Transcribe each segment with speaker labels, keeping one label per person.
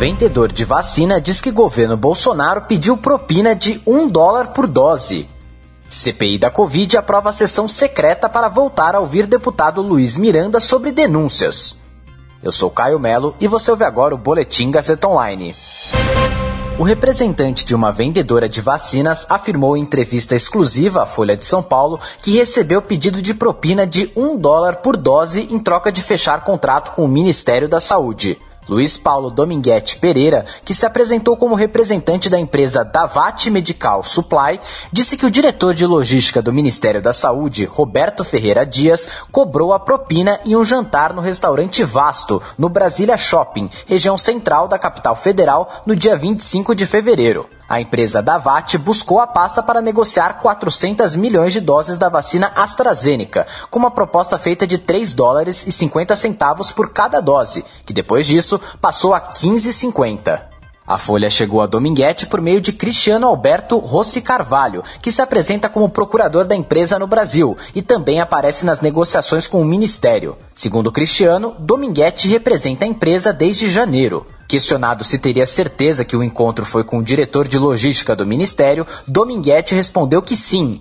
Speaker 1: Vendedor de vacina diz que governo Bolsonaro pediu propina de um dólar por dose. CPI da Covid aprova a sessão secreta para voltar a ouvir deputado Luiz Miranda sobre denúncias. Eu sou Caio Melo e você ouve agora o Boletim Gazeta Online. O representante de uma vendedora de vacinas afirmou em entrevista exclusiva à Folha de São Paulo que recebeu pedido de propina de um dólar por dose em troca de fechar contrato com o Ministério da Saúde. Luiz Paulo Dominguete Pereira, que se apresentou como representante da empresa Davat Medical Supply, disse que o diretor de logística do Ministério da Saúde, Roberto Ferreira Dias, cobrou a propina em um jantar no restaurante Vasto, no Brasília Shopping, região central da capital federal, no dia 25 de fevereiro. A empresa Davat buscou a pasta para negociar 400 milhões de doses da vacina AstraZeneca, com uma proposta feita de 3 dólares e 50 centavos por cada dose, que depois disso passou a 15,50. A Folha chegou a Dominguete por meio de Cristiano Alberto Rossi Carvalho, que se apresenta como procurador da empresa no Brasil e também aparece nas negociações com o Ministério. Segundo Cristiano, Dominguete representa a empresa desde janeiro. Questionado se teria certeza que o encontro foi com o diretor de logística do Ministério, Dominguete respondeu que sim.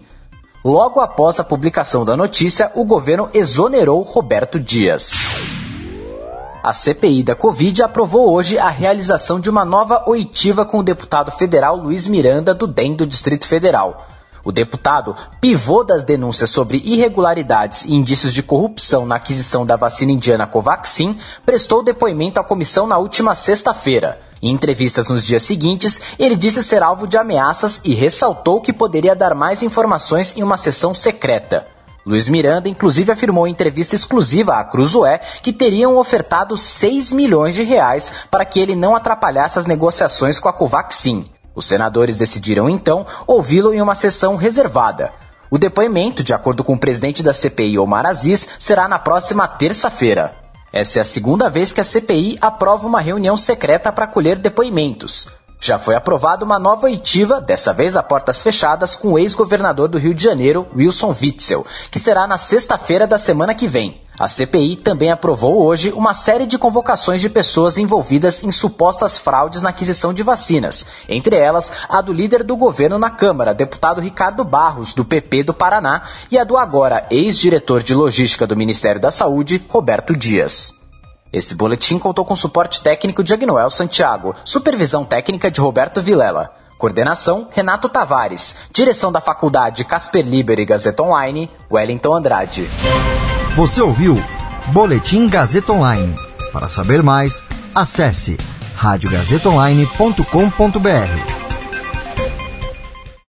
Speaker 1: Logo após a publicação da notícia, o governo exonerou Roberto Dias. A CPI da Covid aprovou hoje a realização de uma nova oitiva com o deputado federal Luiz Miranda, do DEM do Distrito Federal. O deputado, pivô das denúncias sobre irregularidades e indícios de corrupção na aquisição da vacina indiana Covaxin, prestou depoimento à comissão na última sexta-feira. Em entrevistas nos dias seguintes, ele disse ser alvo de ameaças e ressaltou que poderia dar mais informações em uma sessão secreta. Luiz Miranda, inclusive, afirmou em entrevista exclusiva à Cruzoé que teriam ofertado 6 milhões de reais para que ele não atrapalhasse as negociações com a Covaxin. Os senadores decidiram, então, ouvi-lo em uma sessão reservada. O depoimento, de acordo com o presidente da CPI, Omar Aziz, será na próxima terça-feira. Essa é a segunda vez que a CPI aprova uma reunião secreta para colher depoimentos. Já foi aprovada uma nova oitiva, dessa vez a portas fechadas, com o ex-governador do Rio de Janeiro, Wilson Witzel, que será na sexta-feira da semana que vem. A CPI também aprovou hoje uma série de convocações de pessoas envolvidas em supostas fraudes na aquisição de vacinas, entre elas a do líder do governo na Câmara, deputado Ricardo Barros, do PP do Paraná, e a do agora ex-diretor de logística do Ministério da Saúde, Roberto Dias. Esse boletim contou com suporte técnico de Agnoel Santiago, supervisão técnica de Roberto Vilela. Coordenação, Renato Tavares. Direção da Faculdade Casper Liber e Gazeta Online, Wellington Andrade.
Speaker 2: Você ouviu Boletim Gazeta Online. Para saber mais, acesse radiogazetaonline.com.br.